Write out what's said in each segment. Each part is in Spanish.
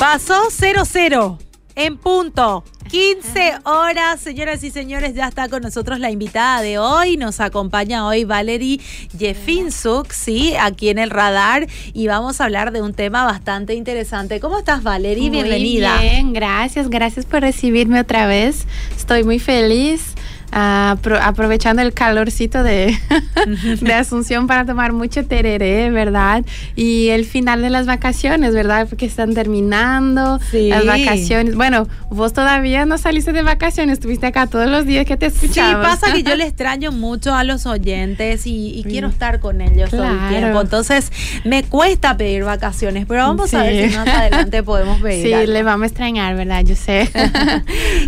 Pasó 0-0 en punto. 15 horas, señoras y señores, ya está con nosotros la invitada de hoy. Nos acompaña hoy Valerie Jefinsuk, sí, aquí en el radar. Y vamos a hablar de un tema bastante interesante. ¿Cómo estás, Valerie? Bienvenida. Muy bien, gracias, gracias por recibirme otra vez. Estoy muy feliz aprovechando el calorcito de, de, Asunción para tomar mucho tereré, ¿verdad? Y el final de las vacaciones, ¿verdad? Porque están terminando las vacaciones. Bueno, vos todavía no saliste de vacaciones, estuviste acá todos los días que te escuchaba. Sí, pasa que yo le extraño mucho a los oyentes y, quiero estar con ellos todo el tiempo. Entonces, me cuesta pedir vacaciones, pero vamos a ver si más adelante podemos pedir. Sí, le vamos a extrañar, ¿verdad? Yo sé.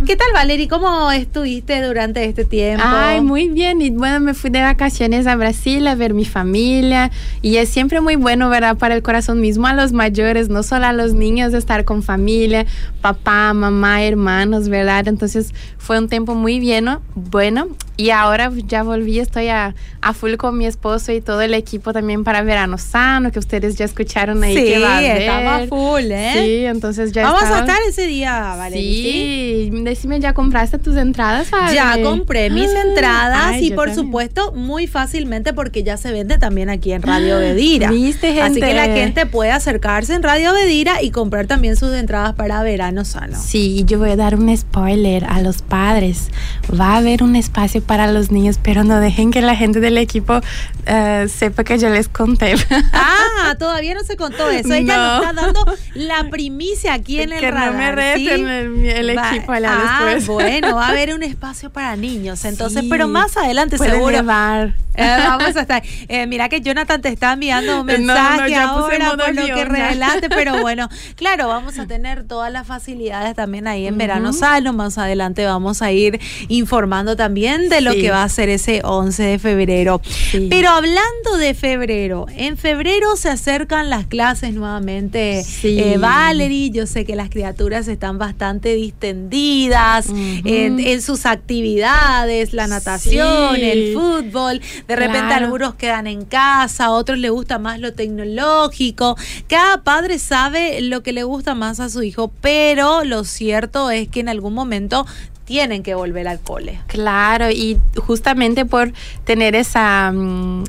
¿Qué tal, Valerie? ¿Cómo estuviste durante este tiempo? Ay, muy bien. Y bueno, me fui de vacaciones a Brasil a ver mi familia. Y es siempre muy bueno, ¿verdad? Para el corazón mismo a los mayores, no solo a los niños, estar con familia, papá, mamá, hermanos, ¿verdad? Entonces fue un tiempo muy bien, bueno. Y ahora ya volví, estoy a, a, full con mi esposo y todo el equipo también para Verano Sano, que ustedes ya escucharon ahí sí, que va a estaba full, ¿eh? Sí, entonces ya Vamos a estar ese día, Valeria. Sí, decime, ¿ya compraste tus entradas? Ya compré mis ah, entradas y por supuesto muy fácilmente porque ya se vende también aquí en Radio Bedira. ¿Viste, gente? Así que la gente puede acercarse en Radio Bedira y comprar también sus entradas para Verano Sano. Sí, yo voy a dar un spoiler a los padres. Va a haber un espacio para los niños, pero no dejen que la gente del equipo uh, sepa que yo les conté. Ah, todavía no se contó eso. Ella nos está dando la primicia aquí en el que radar. no me reten el, el equipo allá ah, después. bueno, va a haber un espacio para niños. Entonces, sí, pero más adelante seguro. Llevar. Eh, vamos a estar. Eh, mira que Jonathan te está enviando un mensaje no, no, ahora por lo que revelaste, pero bueno, claro, vamos a tener todas las facilidades también ahí en uh -huh. Verano Salo. Más adelante vamos a ir informando también de lo Sí. que va a ser ese 11 de febrero. Sí. Pero hablando de febrero, en febrero se acercan las clases nuevamente. Sí. Eh, Valerie, yo sé que las criaturas están bastante distendidas en, en sus actividades, la natación, el fútbol. De repente Claro. algunos quedan en casa, a otros les gusta más lo tecnológico. Cada padre sabe lo que le gusta más a su hijo, pero lo cierto es que en algún momento tienen que volver al cole. Claro, y justamente por tener esa, mm,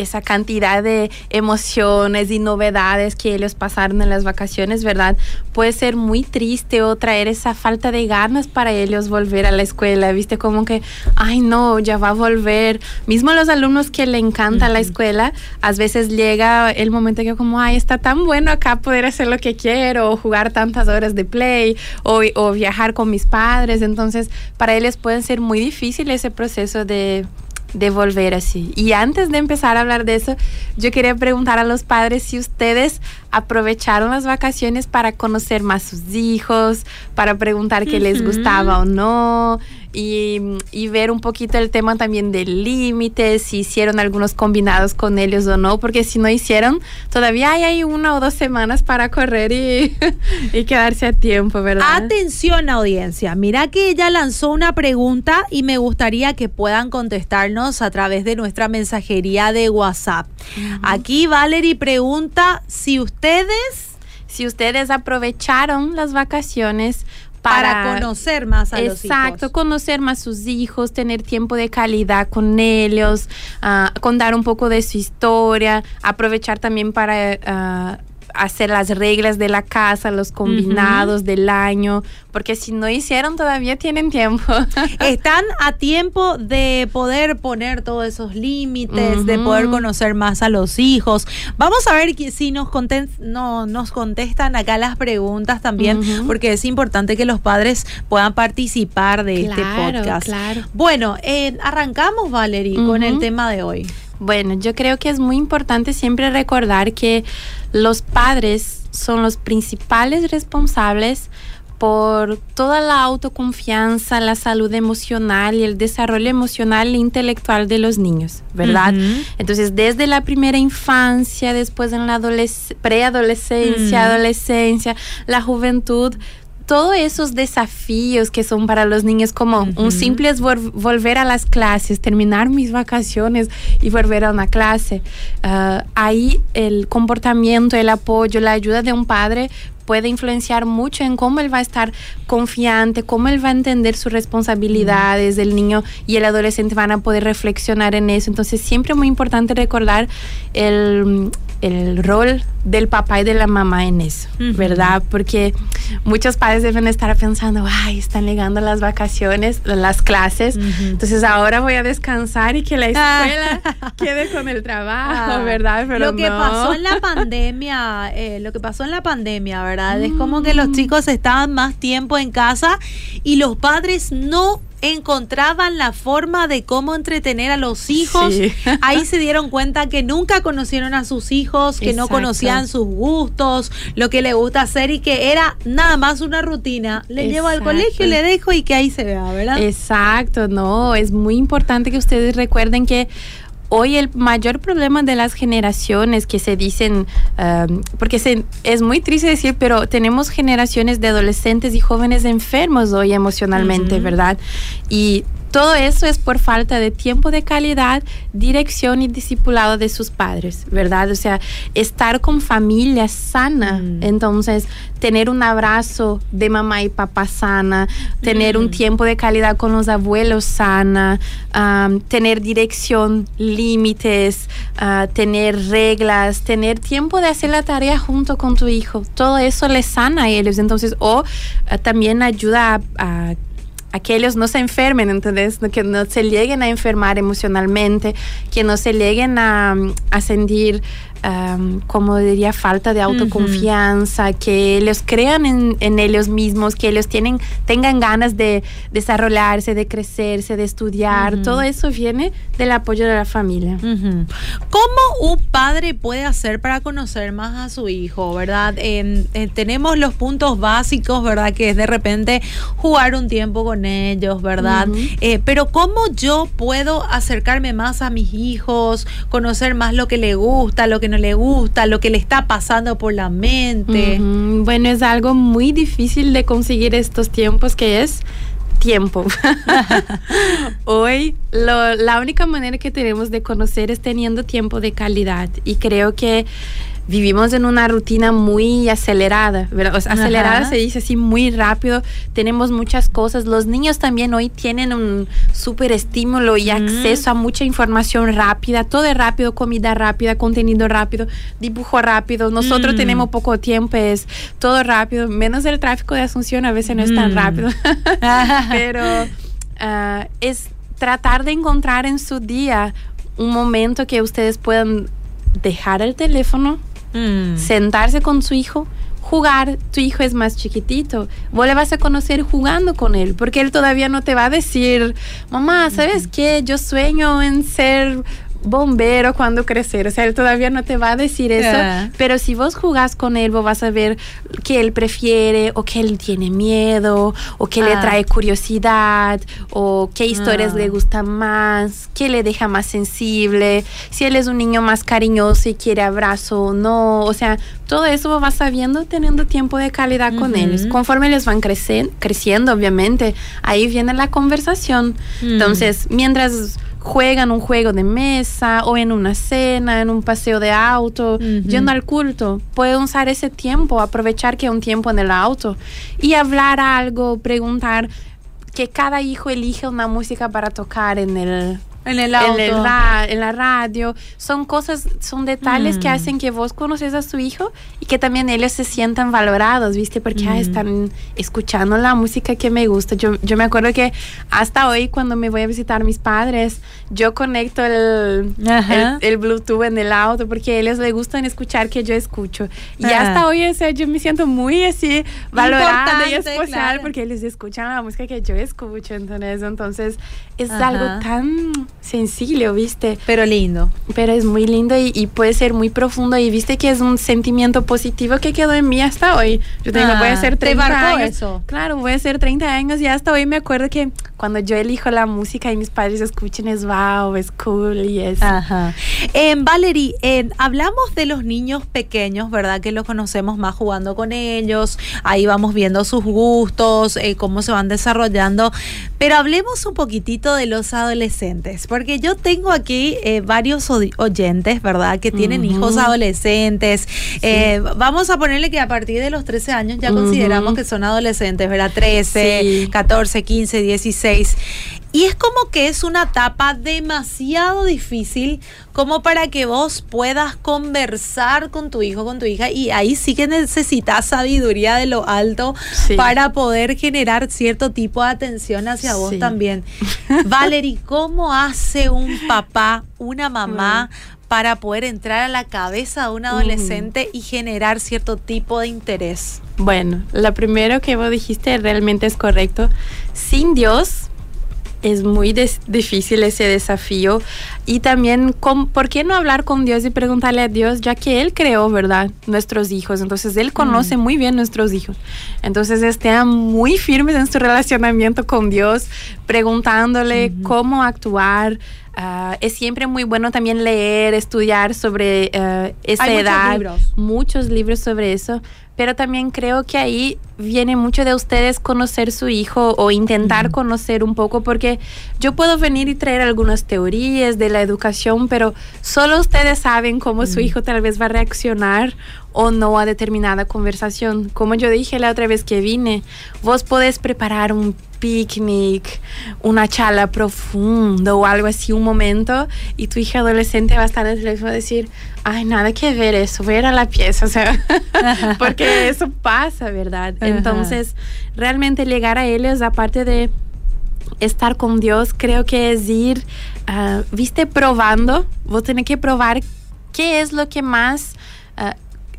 esa cantidad de emociones y novedades que ellos pasaron en las vacaciones, ¿verdad? Puede ser muy triste o traer esa falta de ganas para ellos volver a la escuela, ¿viste? Como que, ay no, ya va a volver. Mismo los alumnos que le encanta la escuela, a veces llega el momento que como, ay, está tan bueno acá poder hacer lo que quiero, o jugar tantas horas de play, o, o viajar con mis padres. Entonces, para ellos puede ser muy difícil ese proceso de de volver así. Y antes de empezar a hablar de eso, yo quería preguntar a los padres si ustedes aprovecharon las vacaciones para conocer más sus hijos, para preguntar qué les gustaba o no, y, y ver un poquito el tema también de límites, si hicieron algunos combinados con ellos o no, porque si no hicieron, todavía hay, hay una o dos semanas para correr y, y quedarse a tiempo, ¿verdad? Atención audiencia, mira que ella lanzó una pregunta y me gustaría que puedan contestarnos a través de nuestra mensajería de WhatsApp. Aquí Valerie pregunta si ustedes si ustedes aprovecharon las vacaciones para, para, conocer más a los Exacto, hijos. conocer más sus hijos, tener tiempo de calidad con ellos, uh, contar un poco de su historia, aprovechar también para uh, hacer las reglas de la casa, los combinados uh -huh. del año, porque si no hicieron todavía tienen tiempo. Están a tiempo de poder poner todos esos límites, uh -huh. de poder conocer más a los hijos. Vamos a ver si nos, contest no, nos contestan acá las preguntas también, uh -huh. porque es importante que los padres puedan participar de claro, este podcast. Claro. Bueno, eh, arrancamos, Valerie, con el tema de hoy. Bueno, yo creo que es muy importante siempre recordar que los padres son los principales responsables por toda la autoconfianza, la salud emocional y el desarrollo emocional e intelectual de los niños, ¿verdad? Uh -huh. Entonces, desde la primera infancia, después en la preadolescencia, uh -huh. adolescencia, la juventud, todos esos desafíos que son para los niños, como uh -huh. un simple es vol volver a las clases, terminar mis vacaciones y volver a una clase. Uh, ahí el comportamiento, el apoyo, la ayuda de un padre puede influenciar mucho en cómo él va a estar confiante, cómo él va a entender sus responsabilidades, el niño y el adolescente van a poder reflexionar en eso. Entonces siempre es muy importante recordar el, el rol del papá y de la mamá en eso, ¿verdad? Porque muchos padres deben estar pensando, ay, están llegando las vacaciones, las clases, entonces ahora voy a descansar y que la ah. escuela quede con el trabajo, ah. ¿verdad? Pero lo que pasó en la pandemia, eh, lo que pasó en la pandemia, ¿verdad? Es como que los mm. chicos estaban más tiempo en casa y los padres no encontraban la forma de cómo entretener a los hijos. Ahí se dieron cuenta que nunca conocieron a sus hijos, que no conocían sus gustos, lo que le gusta hacer y que era nada más una rutina. Le llevo al colegio, le dejo y que ahí se vea, ¿verdad? Exacto, no, es muy importante que ustedes recuerden que hoy el mayor problema de las generaciones que se dicen, um, porque se, es muy triste decir, pero tenemos generaciones de adolescentes y jóvenes enfermos hoy emocionalmente, ¿verdad? Y todo eso es por falta de tiempo de calidad, dirección y discipulado de sus padres, ¿verdad? O sea, estar con familia sana, mm. entonces tener un abrazo de mamá y papá sana, tener un mm. tiempo de calidad con los abuelos sana, tener dirección, límites, ah, tener reglas, tener tiempo de hacer la tarea junto con tu hijo, todo eso les sana a ellos, entonces, o ah, también ayuda a a que ellos no se enfermen, entonces que no se lleguen a enfermar emocionalmente, que no se lleguen a, a sentir como diría, falta de autoconfianza, que ellos crean en, ellos mismos, que ellos tienen, tengan ganas de desarrollarse, de crecerse, de estudiar. Todo eso viene del apoyo de la familia. ¿Cómo un padre puede hacer para conocer más a su hijo, verdad? Eh, tenemos los puntos básicos, ¿verdad? Que es de repente jugar un tiempo con ellos, ¿verdad? Eh, pero ¿cómo yo puedo acercarme más a mis hijos, conocer más lo que le gusta, lo que no le gusta, lo que le está pasando por la mente. Bueno, es algo muy difícil de conseguir estos tiempos que es tiempo. Hoy la única manera que tenemos de conocer es teniendo tiempo de calidad y creo que vivimos en una rutina muy acelerada, ¿verdad? acelerada se dice así muy rápido, tenemos muchas cosas, los niños también hoy tienen un súper estímulo y acceso a mucha información rápida, todo es rápido, comida rápida, contenido rápido, dibujo rápido, nosotros mm. tenemos poco tiempo, es todo rápido, menos el tráfico de Asunción a veces no es tan mm. rápido, pero ah, es tratar de encontrar en su día un momento que ustedes puedan dejar el teléfono, Mm. sentarse con su hijo, jugar, tu hijo es más chiquitito, vos le vas a conocer jugando con él, porque él todavía no te va a decir, mamá, ¿sabes qué? Yo sueño en ser bombero cuando crecer. O sea, él todavía no te va a decir eso. Pero si vos jugás con él, vos vas a ver que él prefiere o que él tiene miedo o que le ah. trae curiosidad o qué historias le ah. gustan más, qué le deja más sensible, si él es un niño más cariñoso y quiere abrazo o no. O sea, todo eso vos vas sabiendo teniendo tiempo de calidad con ellos. Conforme les van creciendo, obviamente, ahí viene la conversación. Mm. Entonces, mientras juegan un juego de mesa o en una cena, en un paseo de auto, yendo al culto. Pueden usar ese tiempo, aprovechar que hay un tiempo en el auto y hablar algo, preguntar que cada hijo elige una música para tocar en el en el auto. En, la radio. Son cosas, son detalles que mm. hacen que vos conoces a su hijo y que también ellos se sientan valorados, ¿viste? Porque mm. están escuchando la música que me gusta. Yo, yo me acuerdo que hasta hoy cuando me voy a visitar a mis padres, yo conecto el, el, Bluetooth en el auto porque a ellos les gustan escuchar que yo escucho. Y hasta hoy o yo me siento muy así valorada y especial porque ellos escuchan la música que yo escucho. Entonces, entonces es algo tan sencillo, ¿viste? Pero lindo. Pero es muy lindo y, puede ser muy profundo y viste que es un sentimiento positivo que quedó en mí hasta hoy. Yo tengo, voy a ser 30 años. eso. Claro, voy a ser 30 años y hasta hoy me acuerdo que cuando yo elijo la música y mis padres escuchen es wow, es cool y es... Ajá. Eh, Valerie, eh, hablamos de los niños pequeños, ¿verdad? Que los conocemos más jugando con ellos, ahí vamos viendo sus gustos, eh, cómo se van desarrollando, pero hablemos un poquitito de los adolescentes, porque yo tengo aquí eh, varios oyentes, ¿verdad? Que tienen hijos adolescentes. Vamos a ponerle que a partir de los 13 años ya consideramos que son adolescentes, ¿verdad? 13, 14, 15, 16. Y es como que es una etapa demasiado difícil como para que vos puedas conversar con tu hijo, con tu hija, y ahí sí que necesitas sabiduría de lo alto para poder generar cierto tipo de atención hacia vos también. Valerie, ¿cómo hace un papá, una mamá para poder entrar a la cabeza de un adolescente y generar cierto tipo de interés? Bueno, lo primero que vos dijiste realmente es correcto. Sin Dios, es muy difícil ese desafío. Y también, ¿por qué no hablar con Dios y preguntarle a Dios, ya que Él creó, ¿verdad? Nuestros hijos. Entonces, Él conoce mm. muy bien nuestros hijos. Entonces, estén muy firmes en su relacionamiento con Dios, preguntándole cómo actuar. Ah, es siempre muy bueno también leer, estudiar sobre uh, esa edad. Muchos libros. muchos libros sobre eso pero también creo que ahí viene mucho de ustedes conocer su hijo o intentar conocer un poco, porque yo puedo venir y traer algunas teorías de la educación, pero solo ustedes saben cómo su hijo tal vez va a reaccionar o no a determinada conversación. Como yo dije la otra vez que vine, vos podés preparar un picnic, una charla profunda o algo así, un momento, y tu hija adolescente va a estar en el teléfono a decir, ay, nada que ver eso, ver a la pieza, o sea, porque eso pasa, ¿verdad? Entonces, realmente llegar a ellos, aparte de estar con Dios, creo que es ir, uh, viste, probando, vos tenés que probar qué es lo que más...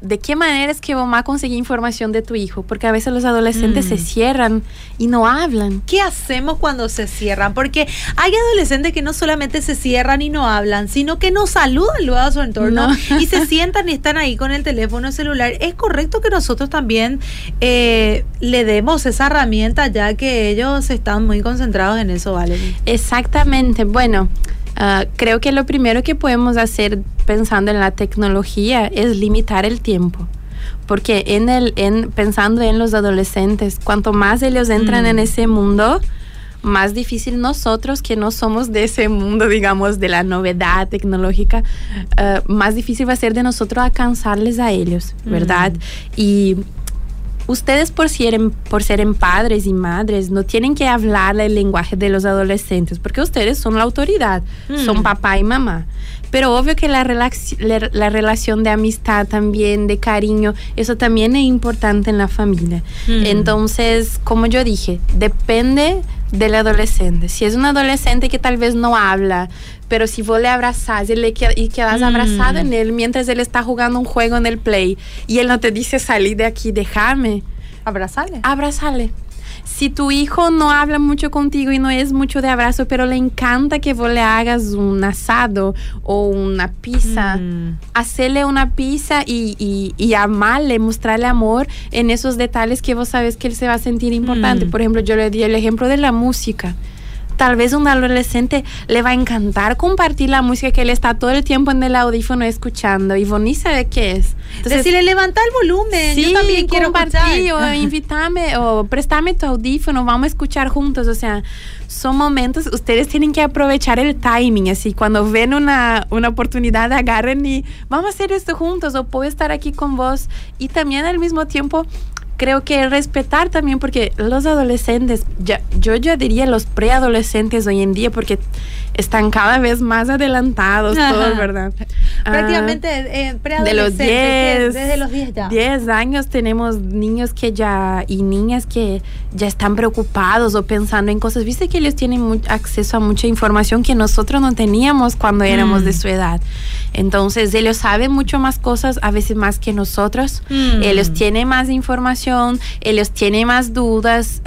De qué manera es que mamá consigue información de tu hijo, porque a veces los adolescentes se mm. cierran y no hablan. ¿Qué hacemos cuando se cierran? Porque hay adolescentes que no solamente se cierran y no hablan, sino que no saludan luego a su entorno y se sientan y están ahí con el teléfono celular. Es correcto que nosotros también eh, le demos esa herramienta ya que ellos están muy concentrados en eso, ¿vale? Exactamente. Bueno. Ah, creo que lo primero que podemos hacer pensando en la tecnología es limitar el tiempo. Porque en el, en, pensando en los adolescentes, cuanto más ellos entran en mm. ese mundo, más difícil nosotros que no somos de ese mundo, digamos, de la novedad tecnológica, ah, más difícil va a ser de nosotros alcanzarles a ellos, ¿verdad? Mm. Y ustedes por ser, por ser padres y madres no tienen que hablar el lenguaje de los adolescentes, porque ustedes son la autoridad, son mm. papá y mamá. Pero obvio que la, la, relación de amistad también, de cariño, eso también es importante en la familia. Mm. Entonces, como yo dije, depende del adolescente. Si es un adolescente que tal vez no habla, pero si vos le abrazás y, le y quedas mm. abrazado en él mientras él está jugando un juego en el play y él no te dice salí de aquí, déjame. Abrazale. Abrazale si tu hijo no habla mucho contigo y no es mucho de abrazo, pero le encanta que vos le hagas un asado o una pizza, mm. hacerle una pizza y, y, y, amarle, mostrarle amor en esos detalles que vos sabes que él se va a sentir importante. Mm. Por ejemplo, yo le di el ejemplo de la música tal vez un adolescente le va a encantar compartir la música que él está todo el tiempo en el audífono escuchando. Y vos ni sabe qué es. Entonces, si le levanta el volumen, sí, yo también quiero compartir o invítame o préstame tu audífono, vamos a escuchar juntos, o sea, son momentos, ustedes tienen que aprovechar el timing, así cuando ven una, una oportunidad agarren y vamos a hacer esto juntos o puedo estar aquí con vos y también al mismo tiempo creo que respetar también, porque los adolescentes, ya, yo ya diría los preadolescentes hoy en día, porque están cada vez más adelantados, todos, ¿verdad? Prácticamente eh, preadolescentes. De los 10. Desde los 10 ya. 10 años tenemos niños que ya, y niñas que ya están preocupados o pensando en cosas. Viste que ellos tienen acceso a mucha información que nosotros no teníamos cuando éramos de mm. su edad. Entonces, ellos saben mucho más cosas, a veces más que nosotros. Mm. Ellos tienen más información, ellos tienen más dudas.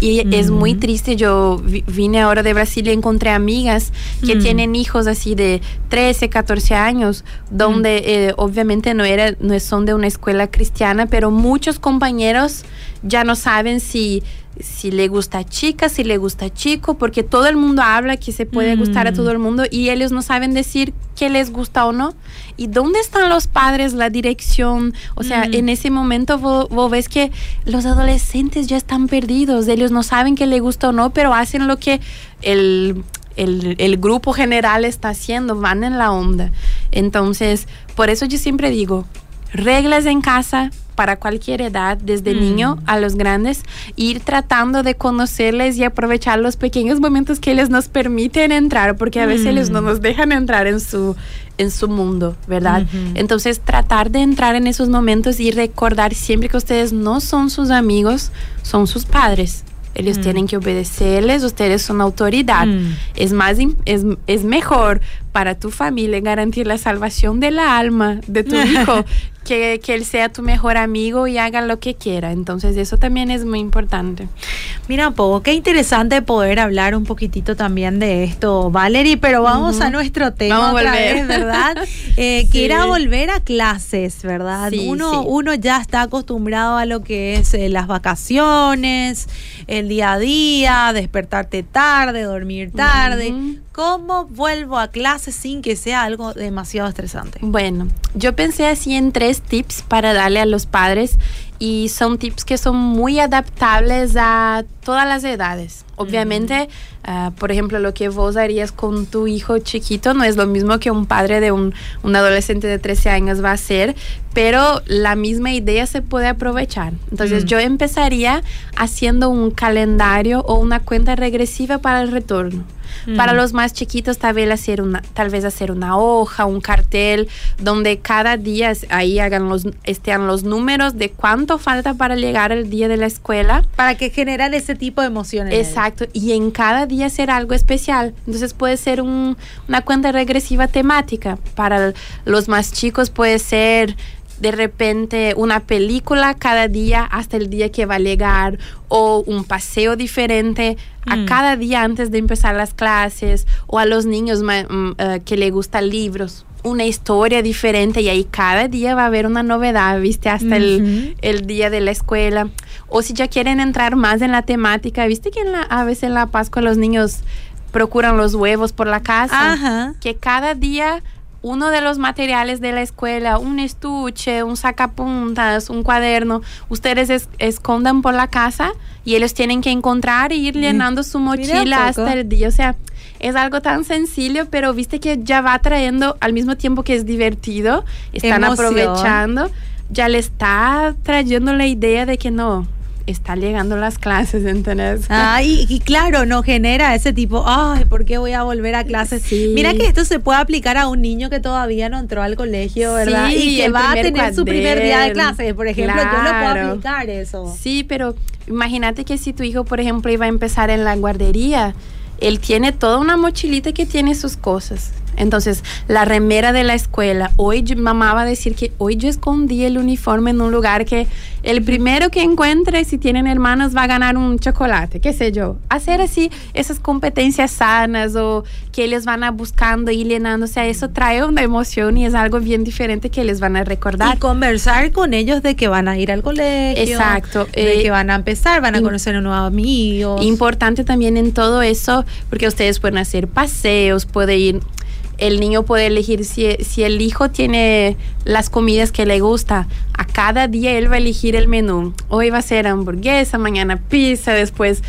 Y es muy mm. triste. Yo vine ahora de Brasil y encontré amigas que mm. tienen hijos así de 13, 14 años, donde eh, obviamente no, era, no son de una escuela cristiana, pero muchos compañeros ya no saben si si le gusta chica, si le gusta chico, porque todo el mundo habla que se puede gustar a todo el mundo y ellos no saben decir qué les gusta o no. ¿Y dónde están los padres, la dirección? O sea, en ese momento vos, vos, ves que los adolescentes ya están perdidos, ellos no saben qué les gusta o no, pero hacen lo que el, el, el grupo general está haciendo, van en la onda. Entonces, por eso yo siempre digo, reglas en casa, para cualquier edad, desde Mm. niño a los grandes, ir tratando de conocerles y aprovechar los pequeños momentos que ellos nos permiten entrar, porque a veces Mm. ellos no nos dejan entrar en su en su mundo, ¿verdad? Entonces, tratar de entrar en esos momentos y recordar siempre que ustedes no son sus amigos, son sus padres. Ellos Mm. tienen que obedecerles, ustedes son autoridad. Mm. Es más es, es mejor para tu familia garantir la salvación del alma de tu hijo que, que él sea tu mejor amigo y haga lo que quiera. Entonces eso también es muy importante. Mira, Pogo, qué interesante poder hablar un poquitito también de esto, Valerie, pero vamos a nuestro tema Vamos otra volver. vez, ¿verdad? Eh, Sí. Que era volver a clases, ¿verdad? Sí, uno, sí. uno ya está acostumbrado a lo que es eh, las vacaciones, el día a día, despertarte tarde, dormir tarde. ¿Cómo vuelvo a clases sin que sea algo demasiado estresante? Bueno, yo pensé así en tres tips para darle a los padres y son tips que son muy adaptables a todas las edades. Obviamente, ah, por ejemplo, lo que vos harías con tu hijo chiquito no es lo mismo que un padre de un, un adolescente de 13 años va a hacer, pero la misma idea se puede aprovechar. Entonces, yo empezaría haciendo un calendario o una cuenta regresiva para el retorno. Para Mm. los más chiquitos tal vez hacer una, tal vez hacer una hoja, un cartel, donde cada día ahí hagan los, estén los números de cuánto falta para llegar el día de la escuela. Para que generar ese tipo de emociones. Exacto, y en cada día hacer algo especial. Entonces puede ser un- una cuenta regresiva temática. Para los más chicos puede ser de repente una película cada día hasta el día que va a llegar o un paseo diferente a Mm. cada día antes de empezar las clases o a los niños mm, eh, que les gustan libros una historia diferente y ahí cada día va a haber una novedad, viste, hasta el, el día de la escuela. O si ya quieren entrar más en la temática, viste que en la, a veces en la Pascua los niños procuran los huevos por la casa. Ajá. Que cada día uno de los materiales de la escuela, un estuche, un sacapuntas, un cuaderno, ustedes es- escondan por la casa y ellos tienen que encontrar e ir llenando su mochila hasta el día. O sea, es algo tan sencillo, pero viste que ya va trayendo, al mismo tiempo que es divertido, están Emoción. aprovechando, ya le está trayendo la idea de que no, están llegando las clases, ¿entendés? Ah, y, y claro, no genera ese tipo, ay, ¿por qué voy a volver a clases? Sí. Mira que esto se puede aplicar a un niño que todavía no entró al colegio, ¿verdad? Sí, y que va a tener su primer día de clases, por ejemplo, yo lo puedo Claro. aplicar eso. Sí, pero imagínate que si tu hijo, por ejemplo, iba a empezar en la guardería, él tiene toda una mochilita que tiene sus cosas. Entonces, la remera de la escuela, hoy mamá va a decir que hoy yo escondí el uniforme en un lugar que el primero que encuentre, si tienen hermanos, va a ganar un chocolate, qué sé yo. Hacer así esas competencias sanas o que ellos van a buscando y llenándose a eso trae una emoción y es algo bien diferente que les van a recordar. Y conversar con ellos de que van a ir al colegio. Exacto, De eh, que van a empezar, van a conocer a nuevos amigos. Importante también en todo eso, porque ustedes pueden hacer paseos, puede ir, el niño puede elegir si, si el hijo tiene las comidas que le gusta. A cada día él va a elegir el menú. Hoy va a ser hamburguesa, mañana pizza, después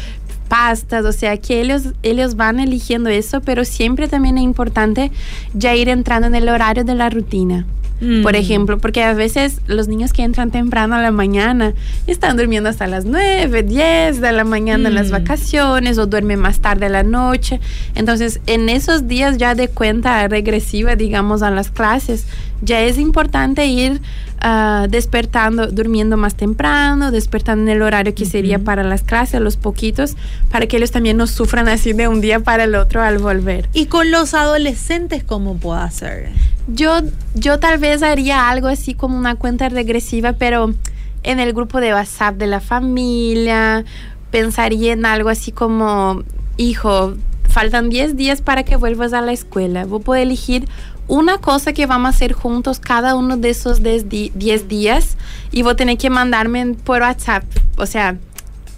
pastas, o sea que ellos, ellos van eligiendo eso, pero siempre también es importante ya ir entrando en el horario de la rutina. Mm. Por ejemplo, porque a veces los niños que entran temprano a la mañana están durmiendo hasta las 9, 10 de la mañana en las Mm. vacaciones o duermen más tarde a la noche. Entonces, en esos días ya de cuenta regresiva, digamos, a las clases, ya es importante ir ah, despertando, durmiendo más temprano, despertando en el horario que sería para las clases, los poquitos, para que ellos también no sufran así de un día para el otro al volver. Y con los adolescentes, ¿cómo puedo hacer? Yo, yo tal vez haría algo así como una cuenta regresiva, pero en el grupo de WhatsApp de la familia, pensaría en algo así como, hijo, faltan 10 días para que vuelvas a la escuela. Vos puedes elegir una cosa que vamos a hacer juntos cada uno de esos 10 di- 10 días y vos tenés que mandarme por WhatsApp. O sea,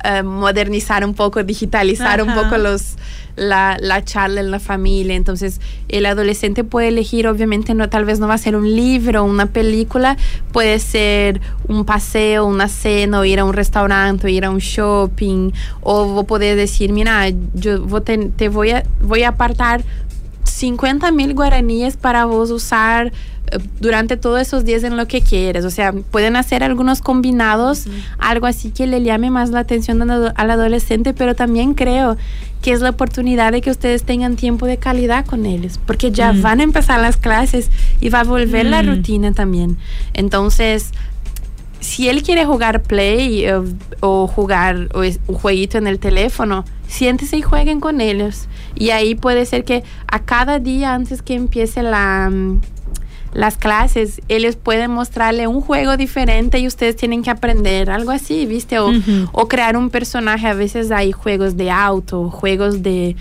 eh, modernizar un poco, digitalizar un poco los, la, la, charla en la familia. Entonces, el adolescente puede elegir, obviamente, no, tal vez no va a ser un libro, una película, puede ser un paseo, una cena, o ir a un restaurante, o ir a un shopping, o poder decir, mira, yo te, voy, a, voy a apartar 50 mil guaraníes para vos usar eh, durante todos esos días en lo que quieres. O sea, pueden hacer algunos combinados, algo así que le llame más la atención al, adolescente, pero también creo que es la oportunidad de que ustedes tengan tiempo de calidad con ellos, porque ya van a empezar las clases y va a volver la rutina también. Entonces, si él quiere jugar play eh, o jugar un jueguito en el teléfono, siéntese y jueguen con ellos. Y ahí puede ser que a cada día antes que empiece la, mm, las clases, ellos pueden mostrarle un juego diferente y ustedes tienen que aprender algo así, ¿viste? O, o crear un personaje. A veces hay juegos de auto, juegos de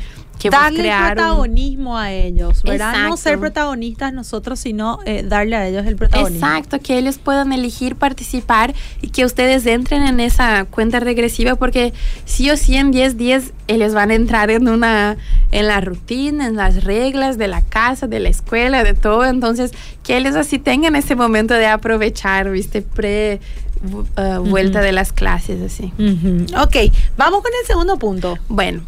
darle protagonismo a ellos, ¿verdad? No ser protagonistas nosotros, sino eh, darle a ellos el protagonismo. Exacto, que ellos puedan elegir participar y que ustedes entren en esa cuenta regresiva porque sí o sí en 10 días ellos van a entrar en una en la rutina, en las reglas de la casa, de la escuela, de todo, entonces que ellos así tengan ese momento de aprovechar, ¿viste? Pre uh, vuelta de las clases así. Ok, vamos con el segundo punto. Bueno,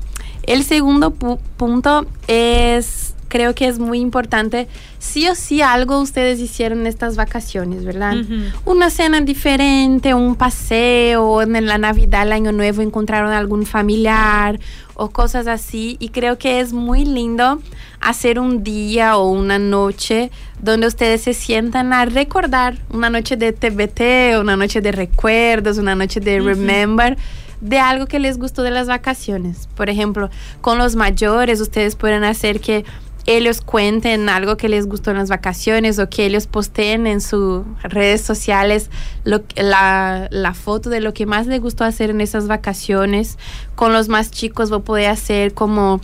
el segundo punto es, creo que es muy importante, sí o sí algo ustedes hicieron en estas vacaciones, ¿verdad? Una cena diferente, un paseo, en la Navidad, el Año Nuevo encontraron algún familiar o cosas así. Y creo que es muy lindo hacer un día o una noche donde ustedes se sientan a recordar una noche de TBT, una noche de recuerdos, una noche de Remember de algo que les gustó de las vacaciones. Por ejemplo, con los mayores ustedes pueden hacer que ellos cuenten algo que les gustó en las vacaciones o que ellos posteen en sus redes sociales la, la, foto de lo que más les gustó hacer en esas vacaciones. Con los más chicos vos podés hacer como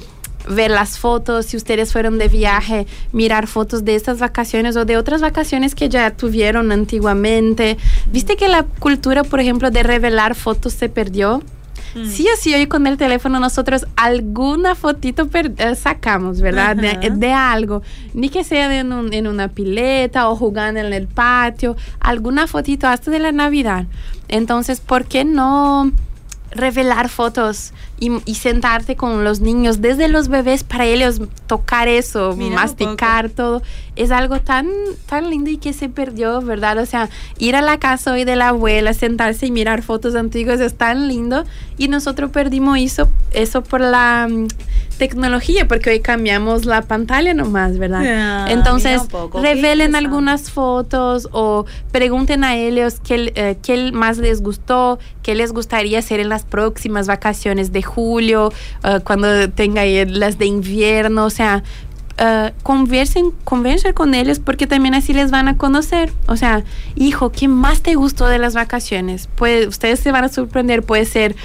ver las fotos, si ustedes fueron de viaje, mirar fotos de estas vacaciones o de otras vacaciones que ya tuvieron antiguamente. ¿Viste que la cultura, por ejemplo, de revelar fotos se perdió? Mm. Sí o sí, hoy con el teléfono nosotros alguna fotito eh, sacamos, ¿verdad? De, algo, ni que sea en, en, una pileta o jugando en el patio, alguna fotito hasta de la Navidad. Entonces, ¿por qué no revelar fotos y, sentarte con los niños desde los bebés para ellos tocar eso, masticar todo. Es algo tan, tan lindo y que se perdió, ¿verdad? O sea, ir a la casa hoy de la abuela, sentarse y mirar fotos antiguas es tan lindo y nosotros perdimos eso, eso por la mm, tecnología, porque hoy cambiamos la pantalla nomás, ¿verdad? Ah, Entonces, revelen algunas fotos o pregunten a ellos qué, eh, qué más les gustó, qué les gustaría hacer en las próximas vacaciones de julio, uh, cuando tenga las de invierno, o sea, uh, conversen, conversen con ellos porque también así les van a conocer. O sea, hijo, ¿qué más te gustó de las vacaciones? Pues ustedes se van a sorprender, puede ser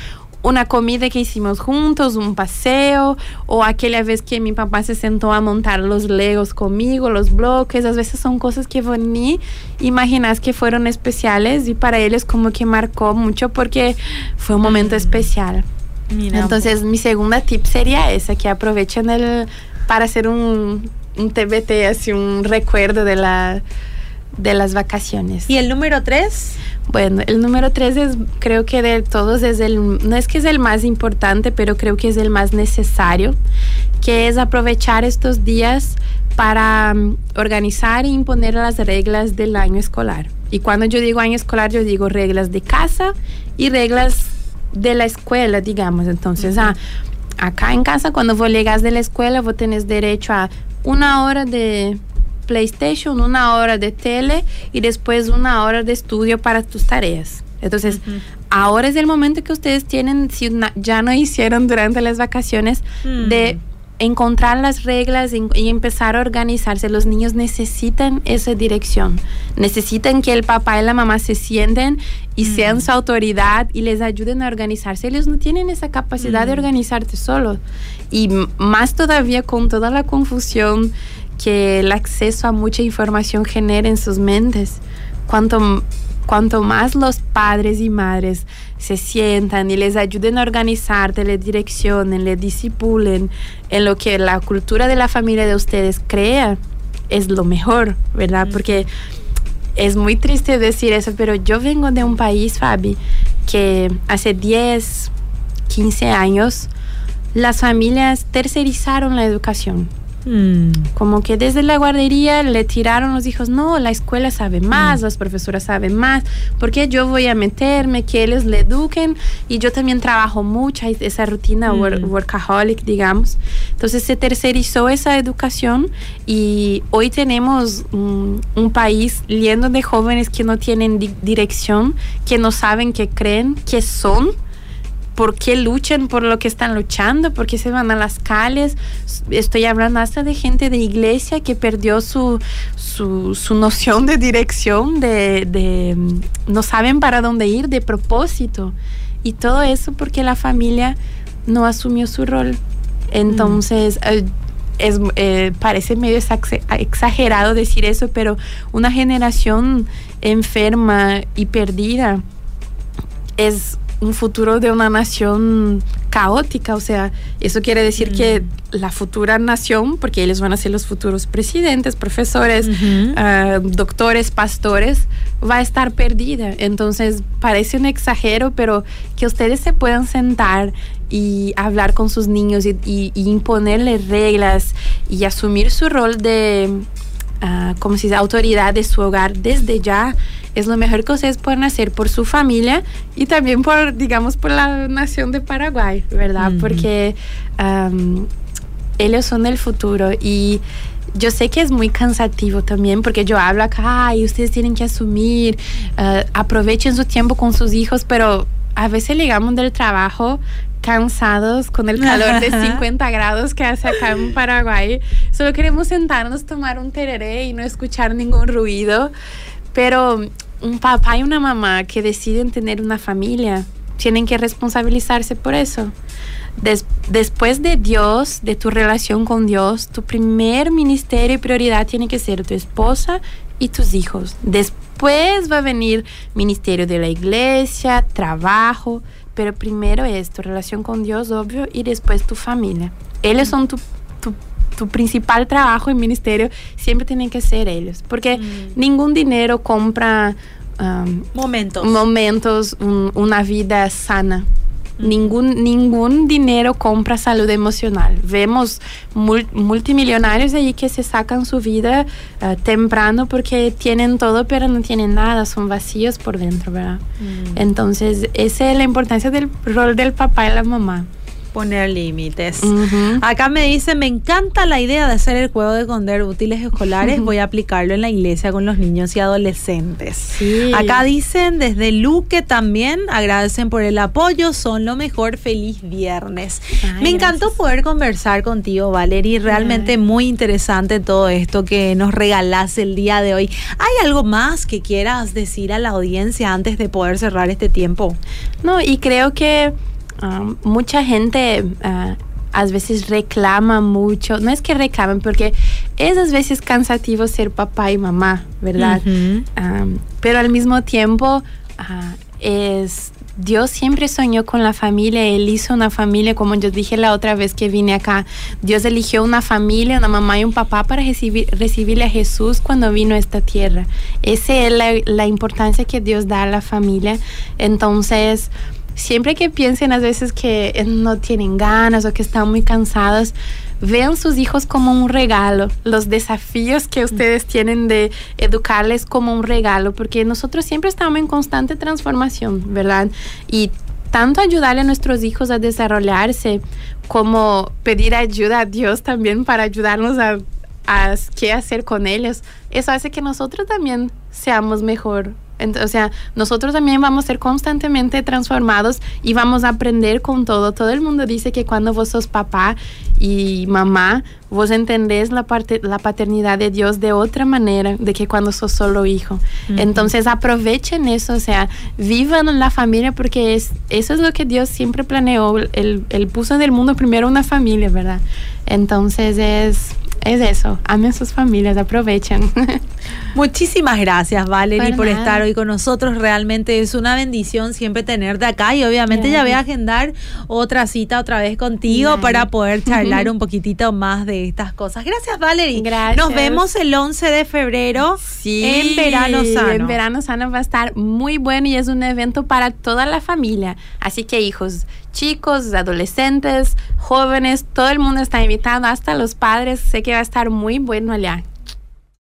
una comida que hicimos juntos, un paseo, o aquella vez que mi papá se sentó a montar los legos conmigo, los bloques, a veces son cosas que vos ni imaginas que fueron especiales y para ellos como que marcó mucho porque fue un momento mm. especial. Entonces, mi segunda tip sería esa, que aprovechen el, para hacer un, un TBT, así un recuerdo de, la, de las vacaciones. ¿Y el número tres? Bueno, el número tres es, creo que de todos es el, no es que es el más importante, pero creo que es el más necesario, que es aprovechar estos días para um, organizar e imponer las reglas del año escolar. Y cuando yo digo año escolar, yo digo reglas de casa y reglas de la escuela, digamos. Entonces, ah, acá en casa, cuando vos llegas de la escuela, vos tenés derecho a una hora de PlayStation, una hora de tele y después una hora de estudio para tus tareas. Entonces, ahora es el momento que ustedes tienen, si ya no hicieron durante las vacaciones, de mm encontrar las reglas y, empezar a organizarse. Los niños necesitan esa dirección. Necesitan que el papá y la mamá se sienten y sean su autoridad y les ayuden a organizarse. Ellos no tienen esa capacidad de organizarse solos. Y más todavía con toda la confusión que el acceso a mucha información genera en sus mentes. Cuanto cuanto más los padres y madres se sientan y les ayuden a organizar, les direccionen, les disipulen en lo que la cultura de la familia de ustedes crea, es lo mejor, ¿verdad? Porque es muy triste decir eso, pero yo vengo de un país, Fabi, que hace 10, 15 años las familias tercerizaron la educación. Mm. Como que desde la guardería le tiraron los hijos, no, la escuela sabe más, mm. las profesoras saben más, porque yo voy a meterme, que ellos le eduquen y yo también trabajo mucho, esa rutina mm. workaholic, digamos. Entonces se tercerizó esa educación y hoy tenemos un país lleno de jóvenes que no tienen dirección, que no saben qué creen, qué son por qué luchan por lo que están luchando, por qué se van a las calles. Estoy hablando hasta de gente de iglesia que perdió su, su, noción de dirección, de, no saben para dónde ir, de propósito. Y todo eso porque la familia no asumió su rol. Entonces, eh, es, eh, parece medio exagerado decir eso, pero una generación enferma y perdida es un futuro de una nación caótica, o sea, eso quiere decir que mm. la futura nación, porque ellos van a ser los futuros presidentes, profesores, ah, doctores, pastores, va a estar perdida. Entonces, parece un exagero, pero que ustedes se puedan sentar y hablar con sus niños y, imponerles reglas y asumir su rol de, uh, como si dice, autoridad de su hogar desde ya es lo mejor que ustedes pueden hacer por su familia y también por, digamos, por la nación de Paraguay, ¿verdad? Porque ellos son el futuro y yo sé que es muy cansativo también porque yo hablo acá y ustedes tienen que asumir, uh, aprovechen su tiempo con sus hijos, pero a veces llegamos del trabajo cansados con el calor de 50 grados que hace acá en Paraguay. Solo queremos sentarnos, tomar un tereré y no escuchar ningún ruido. Pero un papá y una mamá que deciden tener una familia tienen que responsabilizarse por eso. después de Dios, de tu relación con Dios, tu primer ministerio y prioridad tiene que ser tu esposa y tus hijos. Después va a venir ministerio de la iglesia, trabajo, pero primero es tu relación con Dios, obvio, y después tu familia. Ellos son tu tu principal trabajo en ministerio siempre tienen que ser ellos, porque mm. ningún dinero compra um, momentos, momentos una vida sana. Mm. Ningún, ningún dinero compra salud emocional. Vemos multimillonarios allí que se sacan su vida uh, temprano porque tienen todo pero no tienen nada, son vacíos por dentro, ¿verdad? Mm. Entonces, esa es la importancia del rol del papá y la mamá poner límites. Acá me dice, me encanta la idea de hacer el juego de esconder útiles escolares, voy a aplicarlo en la iglesia con los niños y adolescentes. Acá dicen desde Luque también, agradecen por el apoyo, son lo mejor, feliz viernes. me encantó poder conversar contigo, Valerie, realmente muy interesante todo esto que nos regalás el día de hoy. ¿Hay algo más que quieras decir a la audiencia antes de poder cerrar este tiempo? No, y creo que mucha gente uh, a veces reclama mucho, no es que reclamen, porque es a veces cansativo ser papá y mamá, ¿verdad? pero al mismo tiempo ah, es Dios siempre soñó con la familia, Él hizo una familia, como yo dije la otra vez que vine acá, Dios eligió una familia, una mamá y un papá para recibir, recibirle a Jesús cuando vino a esta tierra. Esa es la, la importancia que Dios da a la familia. Entonces, siempre que piensen a veces que no tienen ganas o que están muy cansados, vean sus hijos como un regalo, los desafíos que ustedes tienen de educarles como un regalo, porque nosotros siempre estamos en constante transformación, ¿verdad? Y tanto ayudarle a nuestros hijos a desarrollarse como pedir ayuda a Dios también para ayudarnos a qué hacer con ellos, eso hace que nosotros también seamos mejor o sea, nosotros también vamos a ser constantemente transformados y vamos a aprender con todo. Todo el mundo dice que cuando vos sos papá y mamá, vos entendés la, parte, la paternidad de Dios de otra manera de que cuando sos solo hijo. Entonces aprovechen eso, o sea, vivan la familia porque es, eso es lo que Dios siempre planeó. Él, él puso en el mundo primero una familia, ¿verdad? Entonces es, es eso. Amen sus familias, aprovechen. Muchísimas gracias, Valerie, Por estar hoy con nosotros. Realmente es una bendición siempre tenerte acá y obviamente ya voy a agendar otra cita otra vez contigo para poder charlar un poquitito más de estas cosas. Gracias, Valerie. Gracias. Nos vemos el 11 de febrero en Verano Sano. En Verano Sano va a estar muy bueno y es un evento para toda la familia. Así que hijos, chicos, adolescentes, jóvenes, todo el mundo está invitado, hasta los padres. Sé que va a estar muy bueno allá.